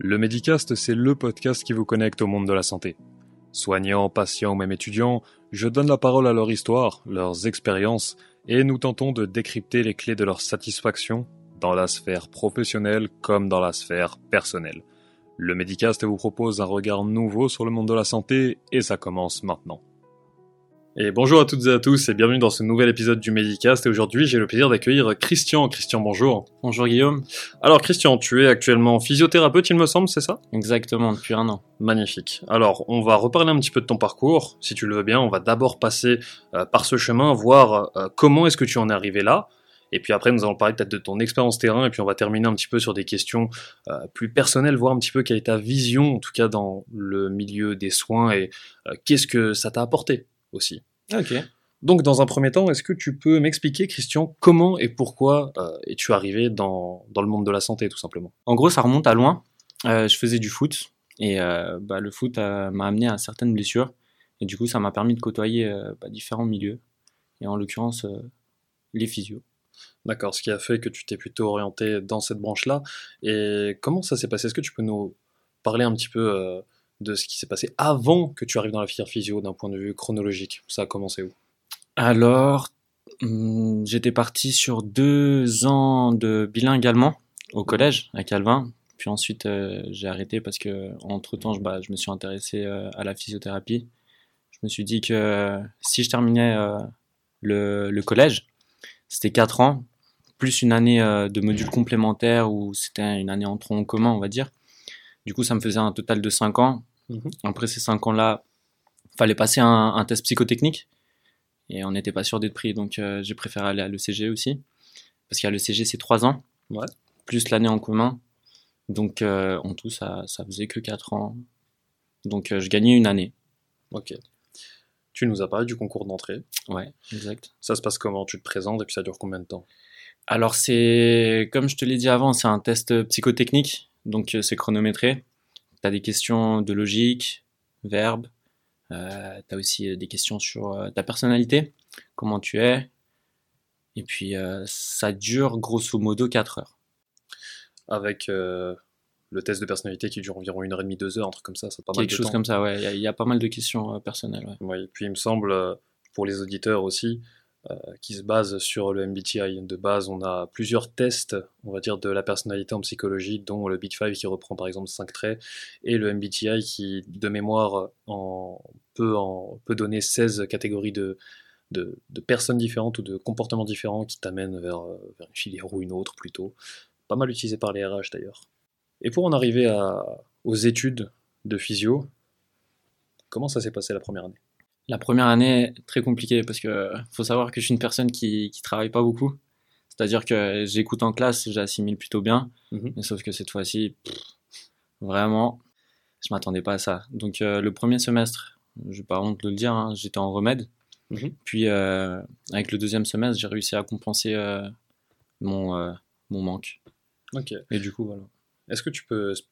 Le Medicast, c'est le podcast qui vous connecte au monde de la santé. Soignants, patients ou même étudiants, je donne la parole à leur histoire, leurs expériences, et nous tentons de décrypter les clés de leur satisfaction dans la sphère professionnelle comme dans la sphère personnelle. Le Medicast vous propose un regard nouveau sur le monde de la santé et ça commence maintenant. Et bonjour à toutes et à tous et bienvenue dans ce nouvel épisode du Medicast et aujourd'hui j'ai le plaisir d'accueillir Christian. Christian, bonjour. Bonjour Guillaume. Alors Christian, tu es actuellement physiothérapeute il me semble, c'est ça? Exactement, depuis un an. Magnifique. Alors on va reparler un petit peu de ton parcours, si tu le veux bien, on va d'abord passer euh, par ce chemin, voir euh, comment est-ce que tu en es arrivé là, et puis après, nous allons parler peut-être de ton expérience terrain, et puis on va terminer un petit peu sur des questions euh, plus personnelles, voir un petit peu quelle est ta vision, en tout cas dans le milieu des soins, et qu'est-ce que ça t'a apporté aussi. Ok. Donc, dans un premier temps, est-ce que tu peux m'expliquer, Christian, comment et pourquoi euh, es-tu arrivé dans, dans, le monde de la santé, tout simplement? En gros, ça remonte à loin. Euh, je faisais du foot, et euh, bah, le foot m'a amené à certaines blessures, et du coup, ça m'a permis de côtoyer bah, différents milieux, et en l'occurrence, les physios. D'accord, ce qui a fait que tu t'es plutôt orienté dans cette branche-là. Et comment ça s'est passé? Est-ce que tu peux nous parler un petit peu de ce qui s'est passé avant que tu arrives dans la filière physio d'un point de vue chronologique Ça a commencé où? Alors, hmm, j'étais parti sur deux ans de bilingue allemand au collège à Calvin. Puis ensuite, euh, j'ai arrêté parce que entre temps, je, bah, je me suis intéressé euh, à la physiothérapie. Je me suis dit que si je terminais euh, le, le collège, c'était 4 ans, plus une année euh, de module complémentaire où c'était une année en tronc commun, on va dire. Du coup, ça me faisait un total de 5 ans. Mmh. Après ces 5 ans-là, fallait passer un, un, test psychotechnique et on n'était pas sûr d'être pris, donc euh, j'ai préféré aller à l'ECG aussi. Parce qu'à l'ECG, c'est 3 ans, ouais. plus l'année en commun. Donc euh, en tout, ça, ça faisait que 4 ans. Donc euh, je gagnais une année. Ok. Tu nous as parlé du concours d'entrée. Ouais, exact. Ça se passe comment? Tu te présentes et puis ça dure combien de temps? Alors c'est, comme je te l'ai dit avant, c'est un test psychotechnique, donc c'est chronométré. Tu as des questions de logique, verbe, euh, tu as aussi des questions sur euh, ta personnalité, comment tu es, et puis euh, ça dure grosso modo 4 heures. Avec euh, le test de personnalité qui dure environ une heure et demie, deux heures, un truc comme ça, c'est pas Quelque mal de chose temps. comme ça, ouais. Il y a- il y, a pas mal de questions euh, personnelles. Ouais. Oui, puis il me semble, euh, pour les auditeurs aussi, euh, qui se basent sur le MBTI. De base, on a plusieurs tests, on va dire, de la personnalité en psychologie, dont le Bit5 qui reprend par exemple 5 traits, et le MBTI qui, de mémoire, peut, donner 16 catégories de, de, personnes différentes ou de comportements différents qui t'amènent vers, euh, une filière ou une autre plutôt. Pas mal utilisé par les RH d'ailleurs. Et pour en arriver aux études de physio, comment ça s'est passé la première année? La première année, très compliquée parce que faut savoir que je suis une personne qui, qui travaille pas beaucoup. C'est-à-dire que j'écoute en classe, j'assimile plutôt bien, mais sauf que cette fois-ci, vraiment, je m'attendais pas à ça. Donc euh, le premier semestre, j'ai pas honte de le dire, hein, j'étais en remède. Mhm. Puis euh, avec le deuxième semestre, j'ai réussi à compenser euh, mon, mon manque. Ok. Et du coup, voilà. Est-ce que tu peux sp-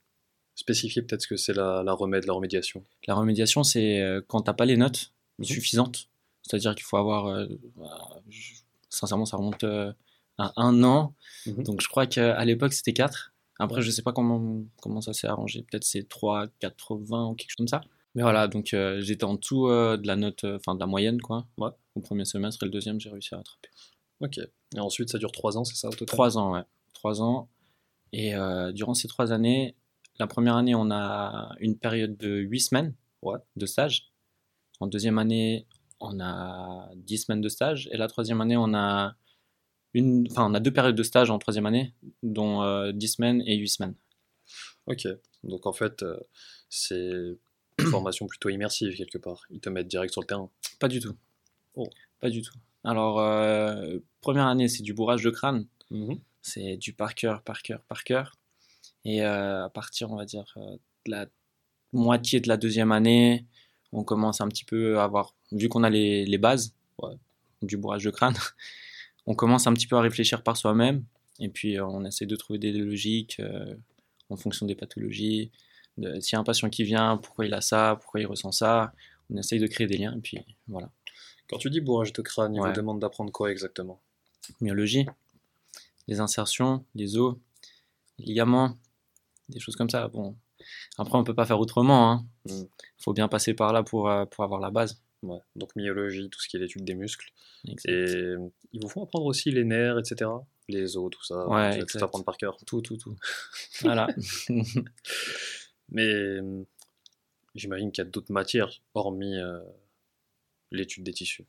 spécifier peut-être ce que c'est la, la remède, la remédiation? La remédiation, c'est quand t'as pas les notes Suffisantes. C'est-à-dire qu'il faut avoir. euh, voilà, je- sincèrement, ça remonte euh, à un an. Mhm. Donc je crois qu'à l'époque, c'était 4. Après, je sais pas comment, comment ça s'est arrangé. Peut-être c'est 3, 80 ou quelque chose comme ça. Mais voilà, donc euh, j'étais en dessous euh, de la note, euh, enfin de la moyenne, quoi. Ouais. Au premier semestre et le deuxième, j'ai réussi à rattraper. Ok. Et ensuite, ça dure 3 ans, c'est ça au total? 3 ans, ouais. 3 ans. Et durant ces 3 années, la première année, on a une période de 8 semaines Ouais. de stage. En deuxième année, on a 10 semaines de stage. Et la troisième année, on a, une... enfin, on a deux périodes de stage en troisième année, dont euh, 10 semaines et 8 semaines. Ok. Donc en fait, euh, c'est une formation plutôt immersive quelque part. Ils te mettent direct sur le terrain. Pas du tout. Oh. Pas du tout. Alors, euh, première année, c'est du bourrage de crâne. Mhm. C'est du par cœur, par cœur, par cœur. Et euh, à partir, on va dire, de la moitié de la deuxième année, on commence un petit peu à avoir, vu qu'on a les, les bases Ouais. du bourrage de crâne, on commence un petit peu à réfléchir par soi-même. Et puis, euh, on essaie de trouver des logiques euh, en fonction des pathologies. De, S'il y a un patient qui vient, pourquoi il a ça, pourquoi il ressent ça. On essaye de créer des liens. Et puis, voilà. Quand tu dis bourrage de crâne, il Ouais. vous demande d'apprendre quoi exactement? Myologie, les insertions, les os, les ligaments, des choses comme ça. Bon, après, on peut pas faire autrement. Hein. Mm. faut bien passer par là pour, euh, pour avoir la base. Ouais. Donc myologie, tout ce qui est l'étude des muscles. Exact. Et ils vous font apprendre aussi les nerfs, etc. Les os, tout ça. Ouais, tout apprendre par cœur. Tout, tout, tout. voilà. Mais euh, j'imagine qu'il y a d'autres matières, hormis euh, l'étude des tissus.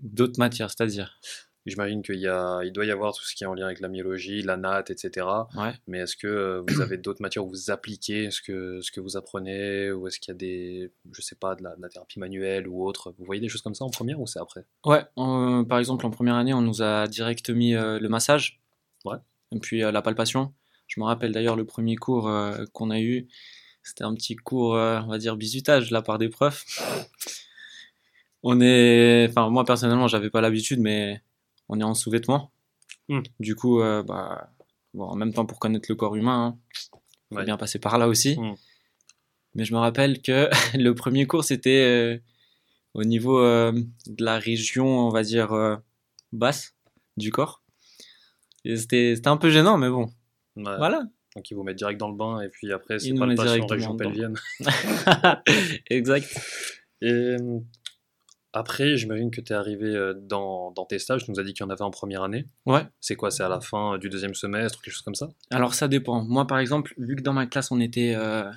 D'autres matières, c'est-à-dire? J'imagine qu'il y a, il doit y avoir tout ce qui est en lien avec la myologie, la natte, etc. Ouais. Mais est-ce que euh, vous avez d'autres matières où vous appliquez ce que, ce que vous apprenez Ou est-ce qu'il y a des, je sais pas, de la, de la thérapie manuelle ou autre? Vous voyez des choses comme ça en première ou c'est après? Ouais, euh, par exemple, en première année, on nous a direct mis euh, le massage. Ouais. Et puis euh, la palpation. Je me rappelle d'ailleurs le premier cours euh, qu'on a eu, c'était un petit cours, on va dire, bisutage de la part des profs. On est, enfin, moi personnellement, j'avais pas l'habitude, mais on est en sous-vêtements. Hmm. Du coup, euh, bah, bon, en même temps, pour connaître le corps humain, hein, faut Ouais. bien passer par là aussi. Hmm. Mais je me rappelle que le premier cours, c'était euh, au niveau euh, de la région, on va dire, basse du corps. C'était un peu gênant, mais bon, Ouais. voilà. Donc ils vous mettent direct dans le bain et puis après c'est pas le patient région pelvienne. exact. Et après, j'imagine que tu es arrivé euh, dans, dans tes stages, tu nous as dit qu'il y en avait en première année. Ouais. C'est quoi C'est à la fin du deuxième semestre, quelque chose comme ça? Alors ça dépend. Moi, par exemple, vu que dans ma classe, on était, euh,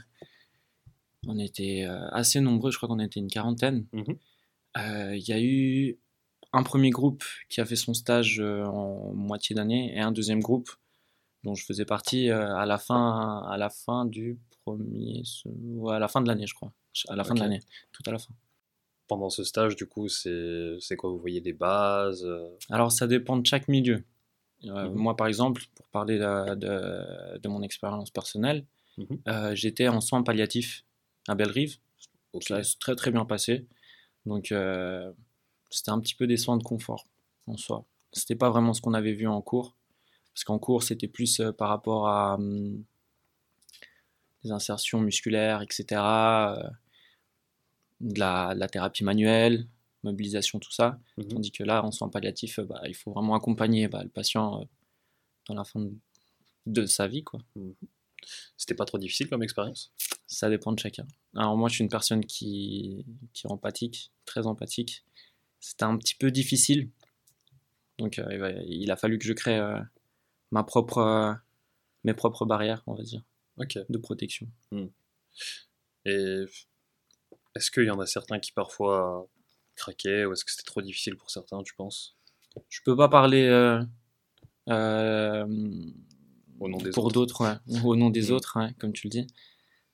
on était euh, assez nombreux, je crois qu'on était une quarantaine, Mhm. euh, il y a eu un premier groupe qui a fait son stage euh, en moitié d'année et un deuxième groupe dont je faisais partie euh, à la fin, à la fin du premier, à la fin de l'année, je crois, à la fin de l'année, tout à la fin. Pendant ce stage, du coup, c'est quoi Vous voyez des bases euh, Alors ça dépend de chaque milieu. Euh, Mhm. Moi, par exemple, pour parler de, de- de mon expérience personnelle, Mhm. euh, j'étais en soins palliatifs à Bellerive. ok. Ça s'est très très bien passé. Donc euh, c'était un petit peu des soins de confort en soi. C'était pas vraiment ce qu'on avait vu en cours. Parce qu'en cours, c'était plus par rapport à hum, des insertions musculaires, etc. de, la, de la thérapie manuelle, mobilisation, tout ça. Mhm. Tandis que là, en soins palliatifs, euh, bah, il faut vraiment accompagner bah, le patient euh, dans la fin de, de sa vie. Quoi. C'était pas trop difficile comme expérience? Ça dépend de chacun. Alors moi, je suis une personne qui, qui est empathique, très empathique. C'était un petit peu difficile. Donc euh, il a fallu que je crée euh, ma propre, euh, mes propres barrières, on va dire, de protection. Et est-ce qu'il y en a certains qui parfois craquaient ou est-ce que c'était trop difficile pour certains, tu penses? Je peux pas parler euh, euh, Au nom des pour autres. d'autres, ouais, au nom des Mm. autres, ouais, comme tu le dis.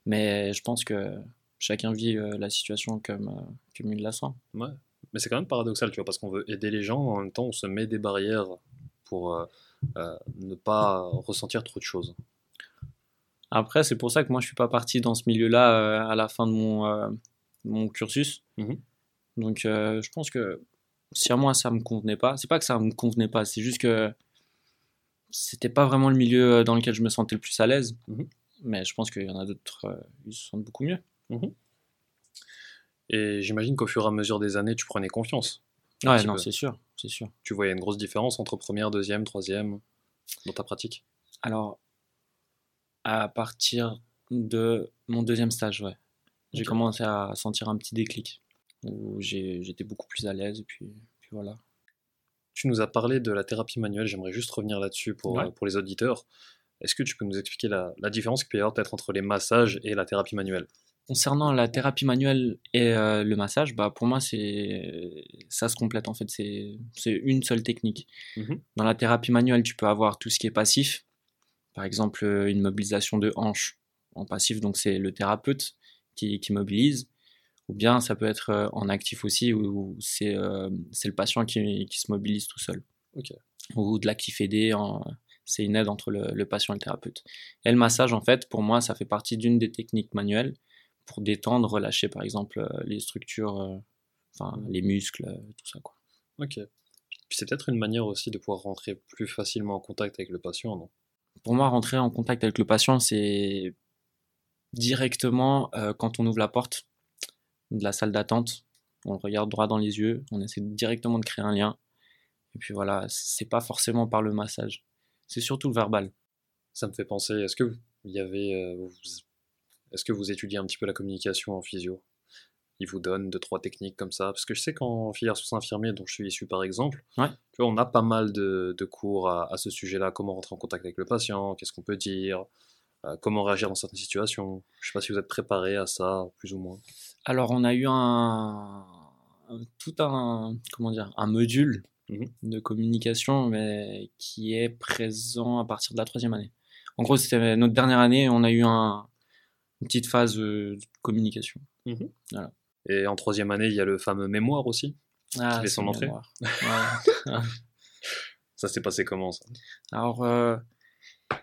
Mais je pense que chacun vit euh, la situation comme, euh, comme il la sent. Ouais. Mais c'est quand même paradoxal, tu vois, parce qu'on veut aider les gens, en même temps on se met des barrières pour euh, euh, ne pas ressentir trop de choses. Après, c'est pour ça que moi, je suis pas parti dans ce milieu-là euh, à la fin de mon, euh, mon cursus. Mhm. Donc, euh, je pense que si à moi ça me convenait pas, c'est pas que ça me convenait pas, c'est juste que c'était pas vraiment le milieu euh, dans lequel je me sentais le plus à l'aise. Mhm. Mais je pense qu'il y en a d'autres, euh, ils se sentent beaucoup mieux. Et j'imagine qu'au fur et à mesure des années, tu prenais confiance. Ouais, non, c'est sûr, c'est sûr. Tu voyais une grosse différence entre première, deuxième, troisième dans ta pratique? Alors, à partir de mon deuxième stage, ouais, j'ai commencé à sentir un petit déclic où j'étais beaucoup plus à l'aise et puis, puis voilà. Tu nous as parlé de la thérapie manuelle, j'aimerais juste revenir là-dessus pour, Ouais. pour les auditeurs. Est-ce que tu peux nous expliquer la, la différence qu'il peut y avoir peut-être entre les massages et la thérapie manuelle? Concernant la thérapie manuelle et euh, le massage, bah pour moi c'est ça se complète en fait, c'est une seule technique. Mhm. Dans la thérapie manuelle, tu peux avoir tout ce qui est passif, par exemple une mobilisation de hanche en passif, donc c'est le thérapeute qui, qui mobilise, ou bien ça peut être euh, en actif aussi où, où c'est euh, c'est le patient qui, qui se mobilise tout seul. Ok. Ou de l'actif aidé, c'est une aide entre le, le patient et le thérapeute. Et le massage, en fait, pour moi, ça fait partie d'une des techniques manuelles pour détendre, relâcher par exemple euh, les structures, enfin les muscles, tout ça quoi. Ok. Puis c'est peut-être une manière aussi de pouvoir rentrer plus facilement en contact avec le patient, non? Pour moi, rentrer en contact avec le patient, c'est directement euh, quand on ouvre la porte de la salle d'attente, on le regarde droit dans les yeux, on essaie directement de créer un lien. Et puis voilà, c'est pas forcément par le massage, c'est surtout le verbal. Ça me fait penser, est-ce que il y avait. Est-ce que vous étudiez un petit peu la communication en physio? Il vous donne deux, trois techniques comme ça. Parce que je sais qu'en filière soins infirmiers, dont je suis issu par exemple, Ouais. tu vois, on a pas mal de, de cours à, à ce sujet-là. Comment rentrer en contact avec le patient, qu'est-ce qu'on peut dire, euh, comment réagir dans certaines situations? Je sais pas si vous êtes préparé à ça, plus ou moins. Alors, on a eu un, tout un, comment dire, un module Mhm. de communication, mais qui est présent à partir de la troisième année. En gros, c'était notre dernière année, on a eu un, une petite phase euh, de communication. Et en troisième année, il y a le fameux mémoire aussi. Ah, fait c'est son entrée. Ouais. Ça s'est passé comment ça? Alors, euh,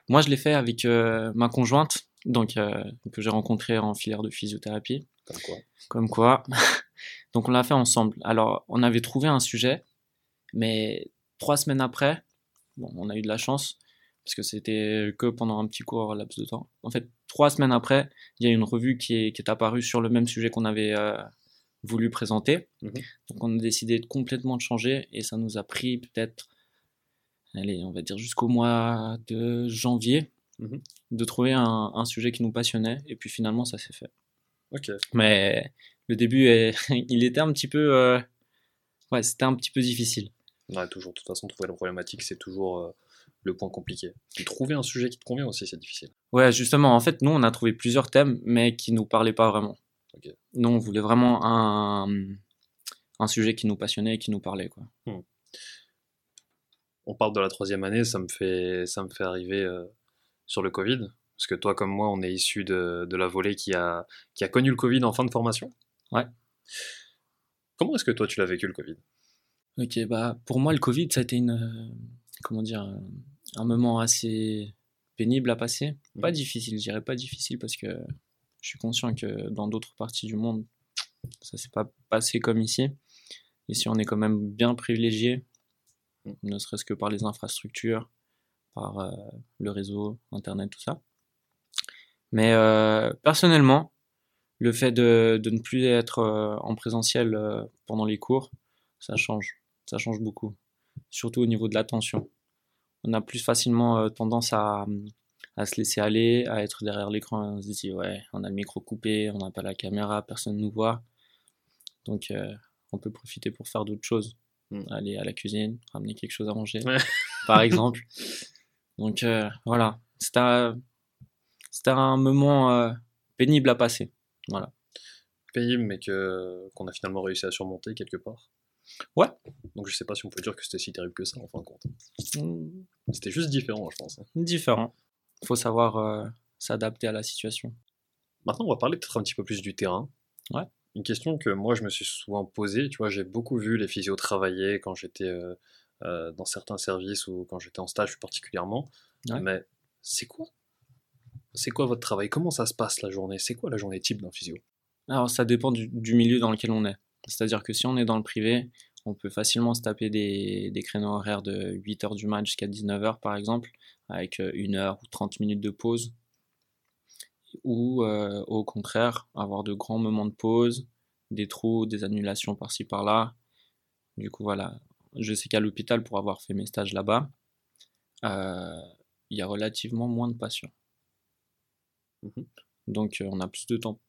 moi, je l'ai fait avec euh, ma conjointe, donc euh, que j'ai rencontrée en filière de physiothérapie. Comme quoi Comme quoi. Donc on l'a fait ensemble. Alors on avait trouvé un sujet, mais trois semaines après, bon, on a eu de la chance, parce que c'était que pendant un petit court laps de temps. En fait, trois semaines après, il y a une revue qui est, qui est apparue sur le même sujet qu'on avait euh, voulu présenter. Mhm. Donc on a décidé de complètement de changer, et ça nous a pris peut-être, allez, on va dire jusqu'au mois de janvier, Mhm. de trouver un, un sujet qui nous passionnait, et puis finalement ça s'est fait. Ok. Mais le début, est- il était un petit peu. euh, Ouais, c'était un petit peu difficile. Ouais, toujours. De toute façon, trouver la problématique, c'est toujours euh, le point compliqué. Et trouver un sujet qui te convient aussi, c'est difficile. Ouais, justement, en fait, nous, on a trouvé plusieurs thèmes, mais qui nous parlaient pas vraiment. Ok. Nous, on voulait vraiment un, un sujet qui nous passionnait et qui nous parlait, quoi. On parle de la troisième année, ça me fait, ça me fait arriver euh, sur le Covid. Parce que toi, comme moi, on est issu de, de la volée qui a, qui a connu le Covid en fin de formation. Ouais. Comment est-ce que toi, tu l'as vécu le Covid? Ok, bah, pour moi, le Covid, ça a été une. euh, comment dire euh, Un moment assez pénible à passer. Pas Mhm. difficile, je dirais pas difficile parce que je suis conscient que dans d'autres parties du monde, ça s'est pas passé comme ici. Ici, on est quand même bien privilégié. Ne serait-ce que par les infrastructures, par euh, le réseau, Internet, tout ça. Mais euh, personnellement, le fait de, ne plus être euh, en présentiel pendant les cours, ça change. Ça change beaucoup. Surtout au niveau de l'attention. On a plus facilement tendance à, se laisser aller, à être derrière l'écran. On se dit, ouais, on a le micro coupé, on n'a pas la caméra, personne ne nous voit. Donc, on peut profiter pour faire d'autres choses. Mm. Aller à la cuisine, ramener quelque chose à manger, Ouais. par exemple. Donc, euh, voilà. C'était un, un moment euh, pénible à passer. Voilà. Pénible, mais que, qu'on a finalement réussi à surmonter quelque part. Ouais. Donc je sais pas si on peut dire que c'était si terrible que ça, en fin de compte. Mm, C'était juste différent, je pense. hein. Différent. faut savoir euh, s'adapter à la situation. Maintenant, on va parler peut-être un petit peu plus du terrain. Ouais. Une question que moi, je me suis souvent posée. Tu vois, j'ai beaucoup vu les physios travailler quand j'étais euh, euh, dans certains services ou quand j'étais en stage particulièrement. Ouais. Mais c'est quoi? C'est quoi votre travail? Comment ça se passe la journée? C'est quoi la journée type d'un physio? Alors, ça dépend du, du milieu dans lequel on est. C'est-à-dire que si on est dans le privé, on peut facilement se taper des, des créneaux horaires de 8h du match jusqu'à 19h, par exemple, avec euh, une heure ou 30 minutes de pause. Ou, euh, au contraire, avoir de grands moments de pause, des trous, des annulations par-ci, par-là. Du coup, voilà. Je sais qu'à l'hôpital, pour avoir fait mes stages là-bas, euh, il y a relativement moins de patients. Mhm. Donc, euh, on a plus de temps.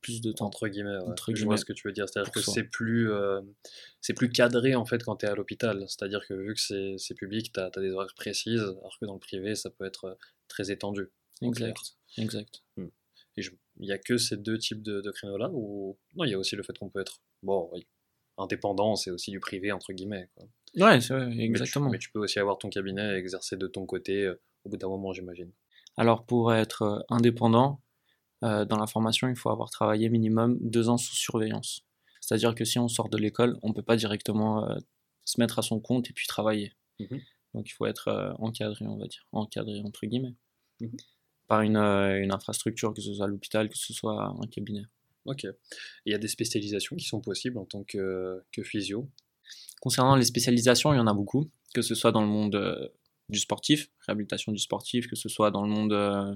Plus de temps. Entre guillemets, ouais. Entre je vois ce que tu veux dire. C'est-à-dire que c'est plus, euh, c'est plus cadré en fait quand tu es à l'hôpital. C'est-à-dire que vu que c'est public, tu as, des horaires précises, alors que dans le privé, ça peut être très étendu. Exact. Exact. Et je- il y a que ces deux types de, de créneaux-là ou non, il y a aussi le fait qu'on peut être bon, oui, indépendant, c'est aussi du privé entre guillemets. quoi. Ouais, c'est vrai, Mais tu- exactement. Mais tu, peux aussi avoir ton cabinet et exercer de ton côté euh, au bout d'un moment, j'imagine. Alors, pour être euh, indépendant, euh, dans la formation, il faut avoir travaillé minimum deux ans sous surveillance. C'est-à-dire que si on sort de l'école, on ne peut pas directement euh, se mettre à son compte et puis travailler. Mhm. Donc, il faut être encadré, on va dire. Encadré, entre guillemets. Mhm. Par une, euh, une infrastructure, que ce soit l'hôpital, que ce soit un cabinet. Ok. Il y a des spécialisations qui sont possibles en tant que, que physio? Concernant les spécialisations, il y en a beaucoup, que ce soit dans le monde euh, du sportif, réhabilitation du sportif, que ce soit dans le monde, euh,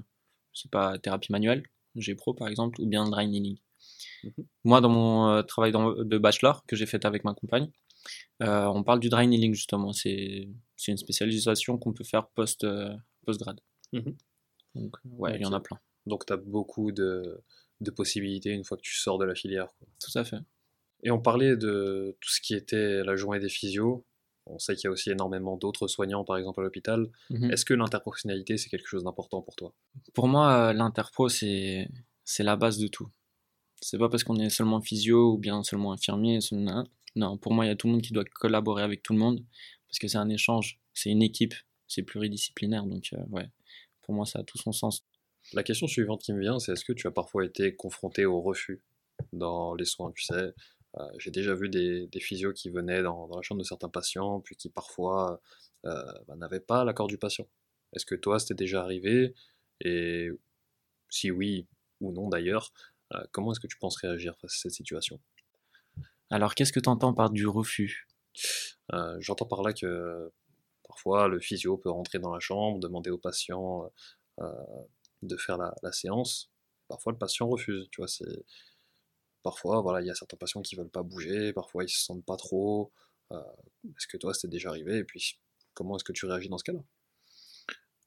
je sais pas, thérapie manuelle, G-Pro par exemple, ou bien dry needling. Mhm. Moi, dans mon euh, travail dans- de bachelor que j'ai fait avec ma compagne, on parle du dry needling justement. C'est une spécialisation qu'on peut faire post, post-grade. Donc, ouais, il y en a plein. Donc, tu as beaucoup de, de, possibilités une fois que tu sors de la filière. Tout à fait. Et on parlait de tout ce qui était la journée des physios. On sait qu'il y a aussi énormément d'autres soignants, par exemple, à l'hôpital. Mhm. Est-ce que l'interprofessionnalité, c'est quelque chose d'important pour toi? Pour moi, l'interpro, c'est la base de tout. C'est pas parce qu'on est seulement physio ou bien seulement infirmier. Non, pour moi, il y a tout le monde qui doit collaborer avec tout le monde parce que c'est un échange, c'est une équipe, c'est pluridisciplinaire. Donc, euh, ouais, pour moi, ça a tout son sens. La question suivante qui me vient, c'est est-ce que tu as parfois été confronté au refus dans les soins Tu sais, euh, j'ai déjà vu des, des, physios qui venaient dans, la chambre de certains patients, puis qui parfois euh, bah, n'avaient pas l'accord du patient. Est-ce que toi, c'était déjà arrivé? Et si oui ou non d'ailleurs, euh, comment est-ce que tu penses réagir face à cette situation? Alors, qu'est-ce que tu entends par du refus? J'entends par là que parfois le physio peut rentrer dans la chambre, demander au patient de faire la, séance. Parfois, le patient refuse. Tu vois, c'est Parfois, voilà, il y a certains patients qui veulent pas bouger, parfois ils se sentent pas trop. Euh, est-ce que toi, c'était déjà arrivé? Et puis, comment est-ce que tu réagis dans ce cas-là?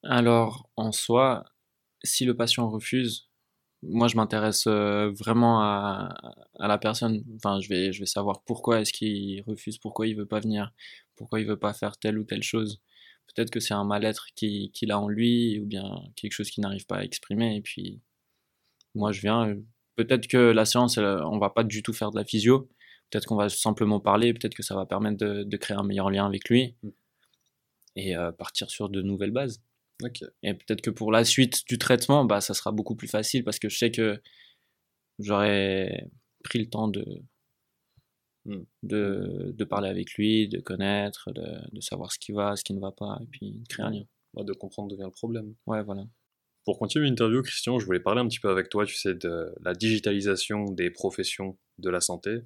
Alors, en soi, si le patient refuse, moi, je m'intéresse euh, vraiment à, à, la personne. Enfin, je vais, je vais savoir pourquoi est-ce qu'il refuse, pourquoi il veut pas venir, pourquoi il veut pas faire telle ou telle chose. Peut-être que c'est un mal-être qu'il a en lui, ou bien quelque chose qu'il n'arrive pas à exprimer. Et puis, moi, je viens, peut-être que la séance, on va pas du tout faire de la physio. Peut-être qu'on va simplement parler. Peut-être que ça va permettre de, créer un meilleur lien avec lui mm. et euh, partir sur de nouvelles bases. Et peut-être que pour la suite du traitement, bah, ça sera beaucoup plus facile parce que je sais que j'aurais pris le temps de, mm. de, de, parler avec lui, de connaître, de, de, savoir ce qui va, ce qui ne va pas, et puis de créer un lien. de comprendre d'où vient le problème. Ouais, voilà. Pour continuer l'interview, Christian, je voulais parler un petit peu avec toi, tu sais, de la digitalisation des professions de la santé.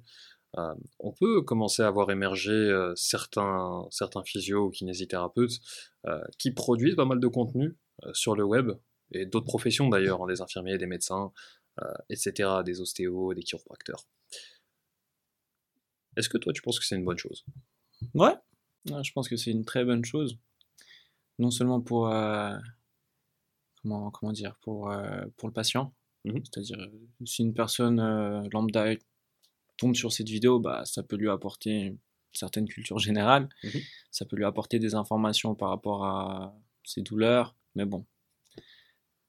Euh, on peut commencer à voir émerger euh, certains, certains physios ou kinésithérapeutes euh, qui produisent pas mal de contenu sur le web, et d'autres professions d'ailleurs, hein, des infirmiers, des médecins, etc., des ostéos, des chiropracteurs. Est-ce que toi, tu penses que c'est une bonne chose? Ouais, je pense que c'est une très bonne chose. Non seulement pour comment, dire, pour, pour le patient. Mmh C'est-à-dire, si une personne lambda tombe sur cette vidéo, bah, ça peut lui apporter une certaine culture générale, mmh ça peut lui apporter des informations par rapport à ses douleurs, mais bon.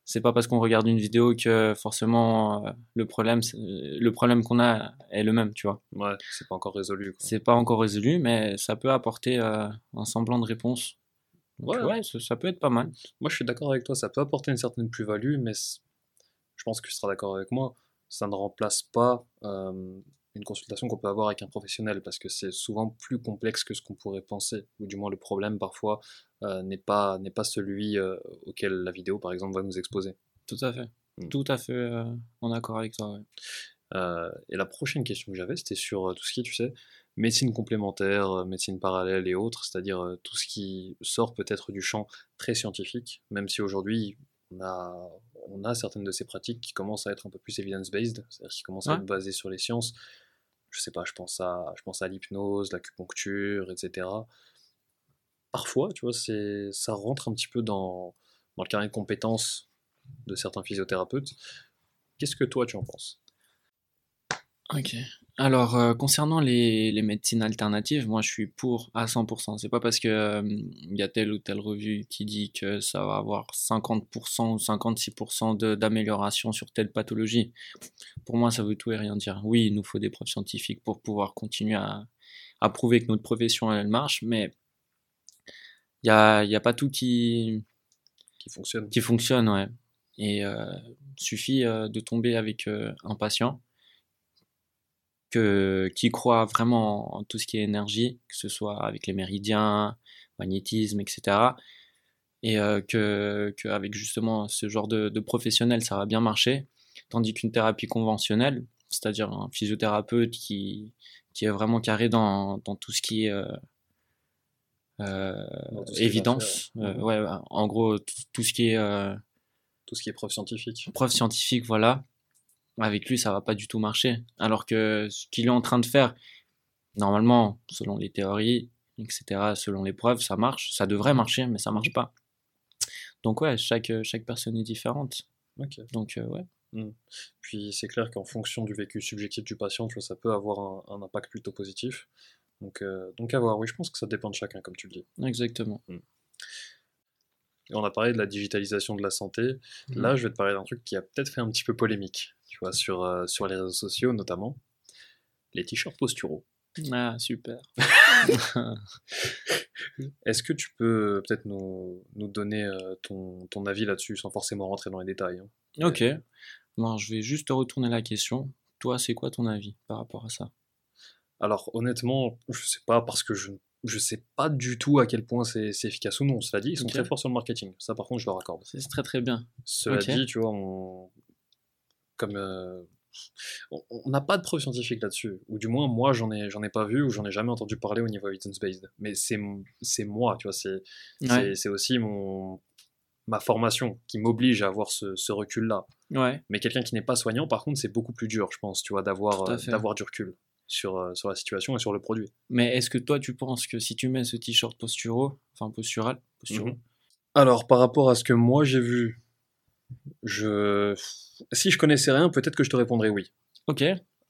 C'est pas parce qu'on regarde une vidéo que forcément euh, le problème, le problème qu'on a est le même, tu vois. Ouais, c'est pas encore résolu. C'est pas encore résolu, mais ça peut apporter un semblant de réponse ouais, ça, peut être pas mal. Moi, je suis d'accord avec toi, ça peut apporter une certaine plus-value, mais je pense que tu seras d'accord avec moi, ça ne remplace pas euh, une consultation qu'on peut avoir avec un professionnel, parce que c'est souvent plus complexe que ce qu'on pourrait penser, ou du moins le problème parfois euh, n'est pas, pas celui euh, auquel la vidéo, par exemple, va nous exposer. Tout à fait. Hmm. Tout à fait en accord avec toi. et la prochaine question que j'avais, c'était sur tout ce qui tu sais, médecine complémentaire, euh, médecine parallèle et autres, c'est-à-dire euh, tout ce qui sort peut-être du champ très scientifique, même si aujourd'hui on a, on a certaines de ces pratiques qui commencent à être un peu plus evidence-based, c'est-à-dire qui commencent à être basées sur les sciences. Je sais pas, je pense à, je pense à l'hypnose, l'acupuncture, etc. Parfois, tu vois, c'est, ça rentre un petit peu dans, dans le carnet de compétences de certains physiothérapeutes. Qu'est-ce que toi tu en penses? Ok. Alors, euh, concernant les, les, médecines alternatives, moi je suis pour à 100%. C'est pas parce que euh, il y a telle ou telle revue qui dit que ça va avoir 50% ou 56% d'amélioration sur telle pathologie. Pour moi, ça veut tout et rien dire. Oui, il nous faut des preuves scientifiques pour pouvoir continuer à, à prouver que notre profession elle marche, mais il y a, y a pas tout qui qui fonctionne. Qui fonctionne, ouais. Et euh, suffit euh, de tomber avec un patient que, qui croit vraiment en tout ce qui est énergie, que ce soit avec les méridiens, magnétisme, etc. Et euh, que qu'avec justement ce genre de, de professionnel, ça va bien marcher, tandis qu'une thérapie conventionnelle, c'est-à-dire un physiothérapeute qui, qui est vraiment carré dans, dans tout ce qui est euh, euh, évidence, euh, ouais, en gros tout, ce qui est euh, tout ce qui est preuve scientifique. Preuve scientifique, voilà avec lui, ça va pas du tout marcher. Alors que ce qu'il est en train de faire, normalement, selon les théories, etc., selon les preuves, ça marche. Ça devrait marcher, mais ça marche pas. Donc ouais, chaque, chaque personne est différente. Donc euh, ouais. Mm. Puis c'est clair qu'en fonction du vécu subjectif du patient, tu vois, ça peut avoir un, un impact plutôt positif. Donc, euh, donc à voir, oui, je pense que ça dépend de chacun, comme tu le dis. Exactement. Et on a parlé de la digitalisation de la santé. Mhm. Là, je vais te parler d'un truc qui a peut-être fait un petit peu polémique, tu vois, sur, euh, sur les réseaux sociaux notamment. Les t-shirts posturaux. Ah, super. Est-ce que tu peux peut-être nous, nous donner euh, ton, ton avis là-dessus sans forcément rentrer dans les détails hein? Ok. Bon, je vais juste te retourner la question. Toi, c'est quoi ton avis par rapport à ça? Alors honnêtement, je sais pas parce que je je sais pas du tout à quel point c'est efficace ou non. Cela dit, ils sont très forts sur le marketing. Ça par contre, je leur accorde. C'est très très bien. Cela dit, tu vois, on... comme euh, on n'a pas de preuves scientifiques là-dessus, ou du moins moi j'en ai j'en ai pas vu ou j'en ai jamais entendu parler au niveau evidence based. Mais c'est c'est moi, tu vois, c'est Ouais. c'est aussi mon ma formation qui m'oblige à avoir ce, ce recul-là. Ouais. Mais quelqu'un qui n'est pas soignant, par contre, c'est beaucoup plus dur, je pense, tu vois, d'avoir d'avoir du recul sur euh, sur la situation et sur le produit. Mais est-ce que toi, tu penses que si tu mets ce t-shirt posturo, enfin postural, Mhm. Alors, par rapport à ce que moi j'ai vu, je si je connaissais rien, peut-être que je te répondrais oui. ok,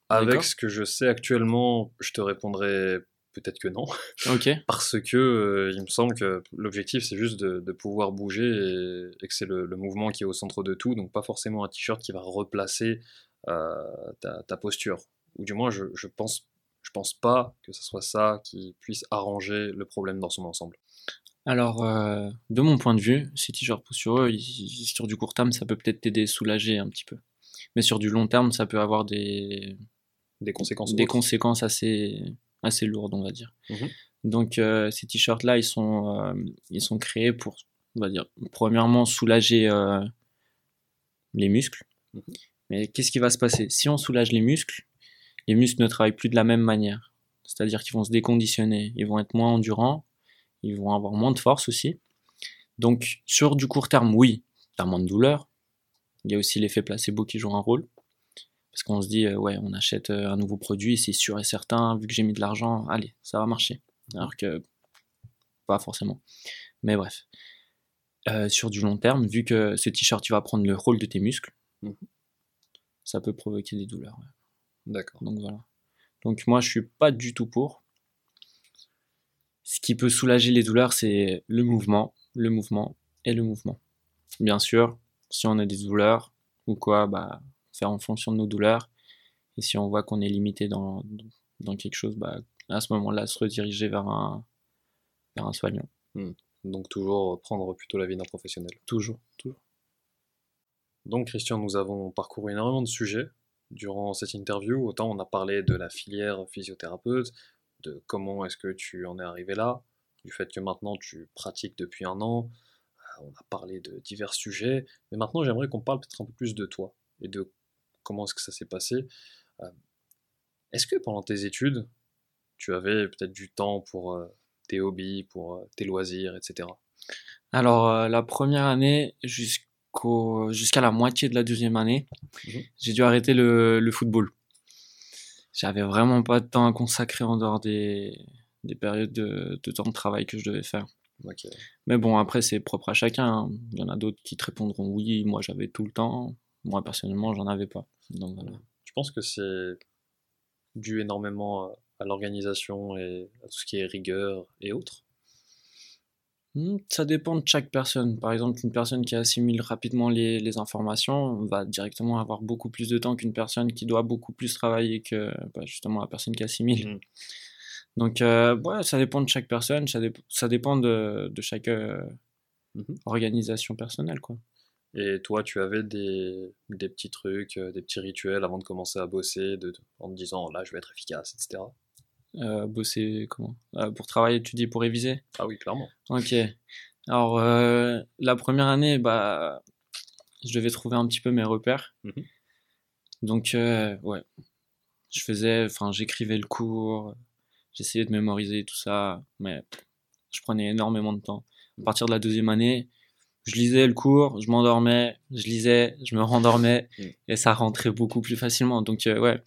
Avec ce que je sais actuellement, je te répondrais peut-être que non, ok, parce que euh, il me semble que l'objectif c'est juste de, de pouvoir bouger et, et que c'est le, le mouvement qui est au centre de tout, donc pas forcément un t-shirt qui va replacer euh, ta, ta posture. Ou du moins, je, je pense, je pense pas que ce soit ça qui puisse arranger le problème dans son ensemble. Alors, euh, de mon point de vue, ces t-shirts posturaux, ils- ils- sur du court terme, ça peut peut-être t'aider, soulager un petit peu. Mais sur du long terme, ça peut avoir des, Des conséquences. des autres. conséquences assez, assez lourdes, on va dire. Mhm. Donc, euh, ces t-shirts-là, ils sont, euh, ils sont créés pour, on va dire, premièrement, soulager les muscles. Mhm. Mais qu'est-ce qui va se passer? Si on soulage les muscles, les muscles ne travaillent plus de la même manière. C'est-à-dire qu'ils vont se déconditionner, ils vont être moins endurants, ils vont avoir moins de force aussi. Donc, sur du court terme, oui, tu as moins de douleur. Il y a aussi l'effet placebo qui joue un rôle. Parce qu'on se dit, euh, ouais, on achète euh, un nouveau produit, c'est sûr et certain, vu que j'ai mis de l'argent, allez, ça va marcher. Alors que, pas forcément. Mais bref. Euh, sur du long terme, vu que ce t-shirt, tu vas prendre le rôle de tes muscles, Mhm. ça peut provoquer des douleurs. ouais. D'accord. Donc voilà. Donc moi, je suis pas du tout pour. Ce qui peut soulager les douleurs, c'est le mouvement, le mouvement et le mouvement. Bien sûr, si on a des douleurs ou quoi, bah, faire en fonction de nos douleurs. Et si on voit qu'on est limité dans, dans quelque chose, bah, à ce moment-là, se rediriger vers un, vers un soignant. Donc toujours prendre plutôt l'avis d'un professionnel. Toujours, toujours. Donc Christian, nous avons parcouru énormément de sujets durant cette interview. Autant on a parlé de la filière physiothérapeute, de comment est-ce que tu en es arrivé là, du fait que maintenant tu pratiques depuis un an. Euh, On a parlé de divers sujets, mais maintenant j'aimerais qu'on parle peut-être un peu plus de toi et de comment est-ce que ça s'est passé. Euh, Est-ce que pendant tes études, tu avais peut-être du temps pour euh, tes hobbies, pour tes loisirs, etc. Alors, la première année jusqu'au, jusqu'à la moitié de la deuxième année, Mhm. j'ai dû arrêter le, le football. J'avais vraiment pas de temps à consacrer en dehors des, des périodes de, de temps de travail que je devais faire. Mais bon, après, c'est propre à chacun. hein. Il y en a d'autres qui te répondront oui, moi j'avais tout le temps. Moi, personnellement, j'en avais pas. Donc voilà. Je pense que c'est dû énormément à l'organisation et à tout ce qui est rigueur et autres? Hmm, Ça dépend de chaque personne. Par exemple, une personne qui assimile rapidement les, les informations va directement avoir beaucoup plus de temps qu'une personne qui doit beaucoup plus travailler que bah, justement la personne qui assimile. Mhm. Donc, euh, ouais, ça dépend de chaque personne, ça, dép- ça dépend de, de chaque euh, Mhm. organisation personnelle. Quoi. Et toi, tu avais des, des petits trucs, euh, des petits rituels avant de commencer à bosser, de, en te disant là, je vais être efficace, etc. Euh, bosser comment? Euh, Pour travailler, tu dis pour réviser? Ah oui, clairement. Ok. Alors, euh, la première année, bah, je devais trouver un petit peu mes repères. Mhm. Donc, ouais, je faisais, enfin, j'écrivais le cours, j'essayais de mémoriser tout ça, mais je prenais énormément de temps. À partir de la deuxième année, je lisais le cours, je m'endormais, je lisais, je me rendormais, Mhm. et ça rentrait beaucoup plus facilement. Donc, ouais,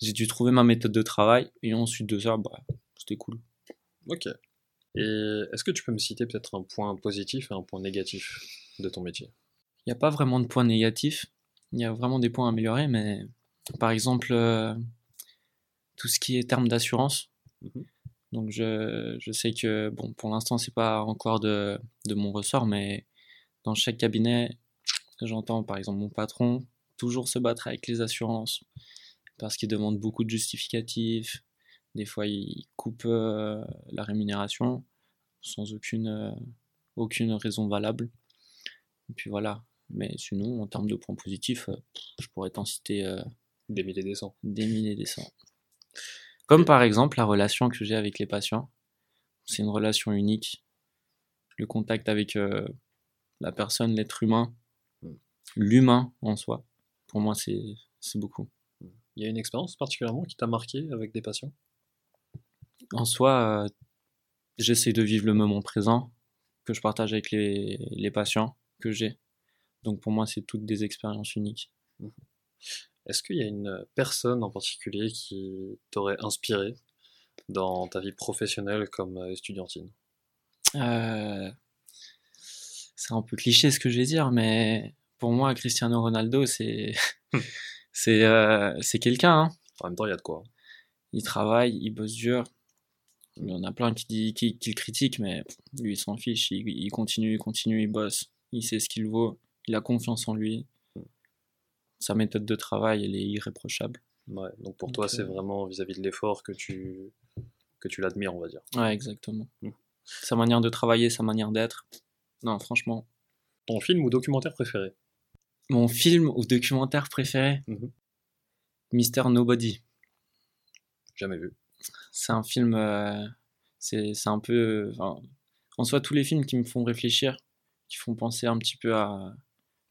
j'ai dû trouver ma méthode de travail, et ensuite de ça, bah, c'était cool. Ok. Et est-ce que tu peux me citer peut-être un point positif et un point négatif de ton métier? Il n'y a pas vraiment de points négatifs. Il y a vraiment des points à améliorer, mais par exemple, euh, tout ce qui est termes d'assurance. Mhm. Donc je, je, sais que, bon, pour l'instant, c'est pas encore de, de, mon ressort, mais dans chaque cabinet, j'entends par exemple mon patron toujours se battre avec les assurances parce qu'il demande beaucoup de justificatifs. Des fois, il coupe euh, la rémunération sans aucune, euh, aucune raison valable. Et puis voilà. Mais sinon, en termes de points positifs, euh, je pourrais t'en citer euh, des milliers des cents. Des milliers des cents. Comme par exemple la relation que j'ai avec les patients. C'est une relation unique. Le contact avec euh, la personne, l'être humain, Mm. l'humain en soi, pour moi, c'est c'est beaucoup. Il y a une expérience particulièrement qui t'a marqué avec des patients? En soi, euh, j'essaie de vivre le moment présent que je partage avec les, les patients que j'ai. Donc pour moi, c'est toutes des expériences uniques. Est-ce qu'il y a une personne en particulier qui t'aurait inspiré dans ta vie professionnelle comme euh, estudiantine? Euh, c'est un peu cliché ce que je vais dire, mais pour moi, Cristiano Ronaldo, c'est c'est euh, c'est quelqu'un. Hein. En même temps, il y a de quoi. Il travaille, il bosse dur. Il y en a plein qui, dit, qui, qui le critiquent, mais lui, il s'en fiche. Il, il continue, il continue, il bosse. Il sait ce qu'il vaut. Il a confiance en lui. Sa méthode de travail, elle est irréprochable. Ouais, donc pour Donc, toi, c'est euh, vraiment vis-à-vis de l'effort que tu, que tu l'admires, on va dire. Ouais, exactement. Mm. Sa manière de travailler, sa manière d'être. Non, franchement. Ton film ou documentaire préféré? Mon film ou documentaire préféré Mhm. Mister Nobody. Jamais vu. C'est un film. euh, c'est c'est un peu. enfin, en soi, tous les films qui me font réfléchir, qui font penser un petit peu à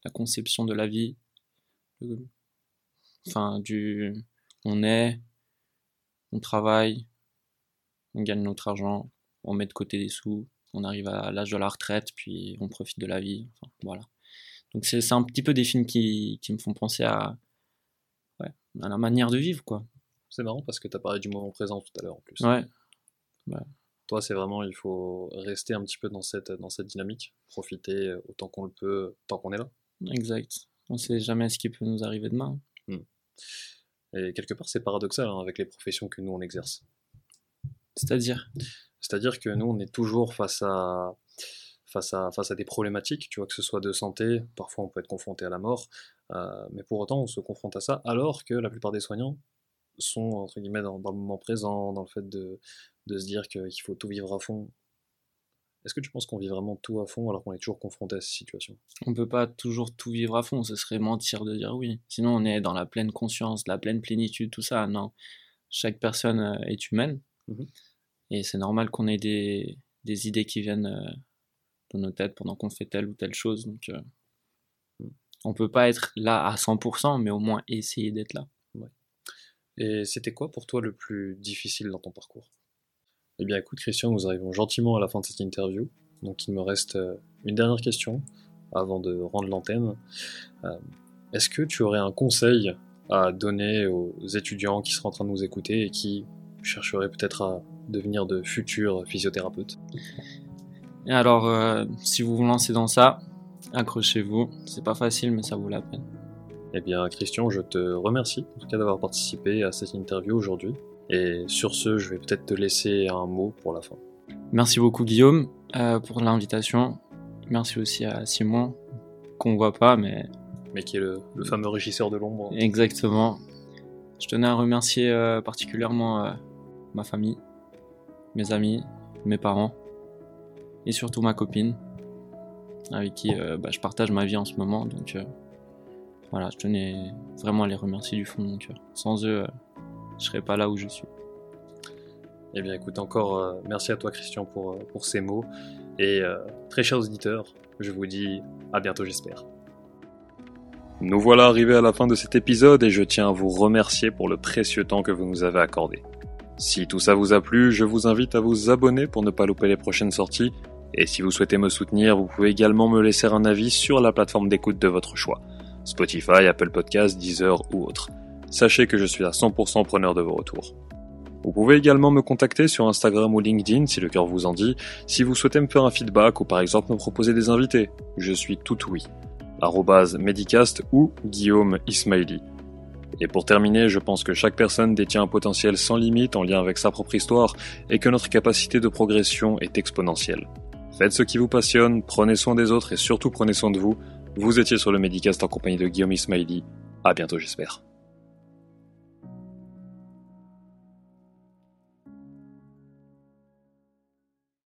la conception de la vie. Le- Enfin, du. On est, on travaille, on gagne notre argent, on met de côté des sous, on arrive à l'âge de la retraite, puis on profite de la vie. Enfin, voilà. Donc, c'est un petit peu des films qui, qui me font penser à. Ouais, à la manière de vivre, quoi. C'est marrant parce que tu as parlé du moment présent tout à l'heure en plus. Ouais. Toi, c'est vraiment, il faut rester un petit peu dans cette, dans cette dynamique, profiter autant qu'on le peut, tant qu'on est là. Exact. On sait jamais ce qui peut nous arriver demain. Et quelque part, c'est paradoxal hein, avec les professions que nous, on exerce. C'est-à-dire? C'est-à-dire que nous, on est toujours face à, face, à, face à des problématiques, tu vois, que ce soit de santé, parfois on peut être confronté à la mort, euh, mais pour autant, on se confronte à ça, alors que la plupart des soignants sont, entre guillemets, dans, dans le moment présent, dans le fait de, de se dire qu'il faut tout vivre à fond. Est-ce que tu penses qu'on vit vraiment tout à fond alors qu'on est toujours confronté à ces situations? On peut pas toujours tout vivre à fond, ce serait mentir de dire oui. Sinon, on est dans la pleine conscience, la pleine plénitude, tout ça. Non. Chaque personne euh, est humaine. Mhm. Et c'est normal qu'on ait des, des idées qui viennent euh, dans nos têtes pendant qu'on fait telle ou telle chose. Donc, euh, on peut pas être là à 100%, mais au moins essayer d'être là. Et c'était quoi pour toi le plus difficile dans ton parcours? Eh bien écoute Christian, nous arrivons gentiment à la fin de cette interview. Donc il me reste euh, une dernière question avant de rendre l'antenne. Euh, Est-ce que tu aurais un conseil à donner aux étudiants qui seraient en train de nous écouter et qui chercheraient peut-être à devenir de futurs physiothérapeutes? Et alors, euh, si vous vous lancez dans ça, accrochez-vous. C'est pas facile, mais ça vaut la peine. Eh bien Christian, je te remercie en tout cas d'avoir participé à cette interview aujourd'hui. Et sur ce, je vais peut-être te laisser un mot pour la fin. Merci beaucoup Guillaume euh, pour l'invitation. Merci aussi à Simon, qu'on voit pas, mais Mais qui est le, le fameux régisseur de l'ombre. exactement. Je tenais à remercier euh, particulièrement ma famille, mes amis, mes parents et surtout ma copine avec qui euh, bah, je partage ma vie en ce moment. Donc euh, voilà, je tenais vraiment à les remercier du fond de mon cœur. Sans eux, euh, je serais pas là où je suis. Eh bien, écoute, encore euh, merci à toi, Christian, pour, pour ces mots. Et euh, très chers auditeurs, je vous dis à bientôt, j'espère. Nous voilà arrivés à la fin de cet épisode et je tiens à vous remercier pour le précieux temps que vous nous avez accordé. Si tout ça vous a plu, je vous invite à vous abonner pour ne pas louper les prochaines sorties. Et si vous souhaitez me soutenir, vous pouvez également me laisser un avis sur la plateforme d'écoute de votre choix. Spotify, Apple Podcasts, Deezer ou autre. Sachez que je suis à 100% preneur de vos retours. Vous pouvez également me contacter sur Instagram ou LinkedIn si le cœur vous en dit, si vous souhaitez me faire un feedback ou par exemple me proposer des invités. Je suis tout oui. Medicast ou Guillaume Ismaili. Et pour terminer, je pense que chaque personne détient un potentiel sans limite en lien avec sa propre histoire et que notre capacité de progression est exponentielle. Faites ce qui vous passionne, prenez soin des autres et surtout prenez soin de vous. Vous étiez sur le Medicast en compagnie de Guillaume Ismaili. À bientôt j'espère.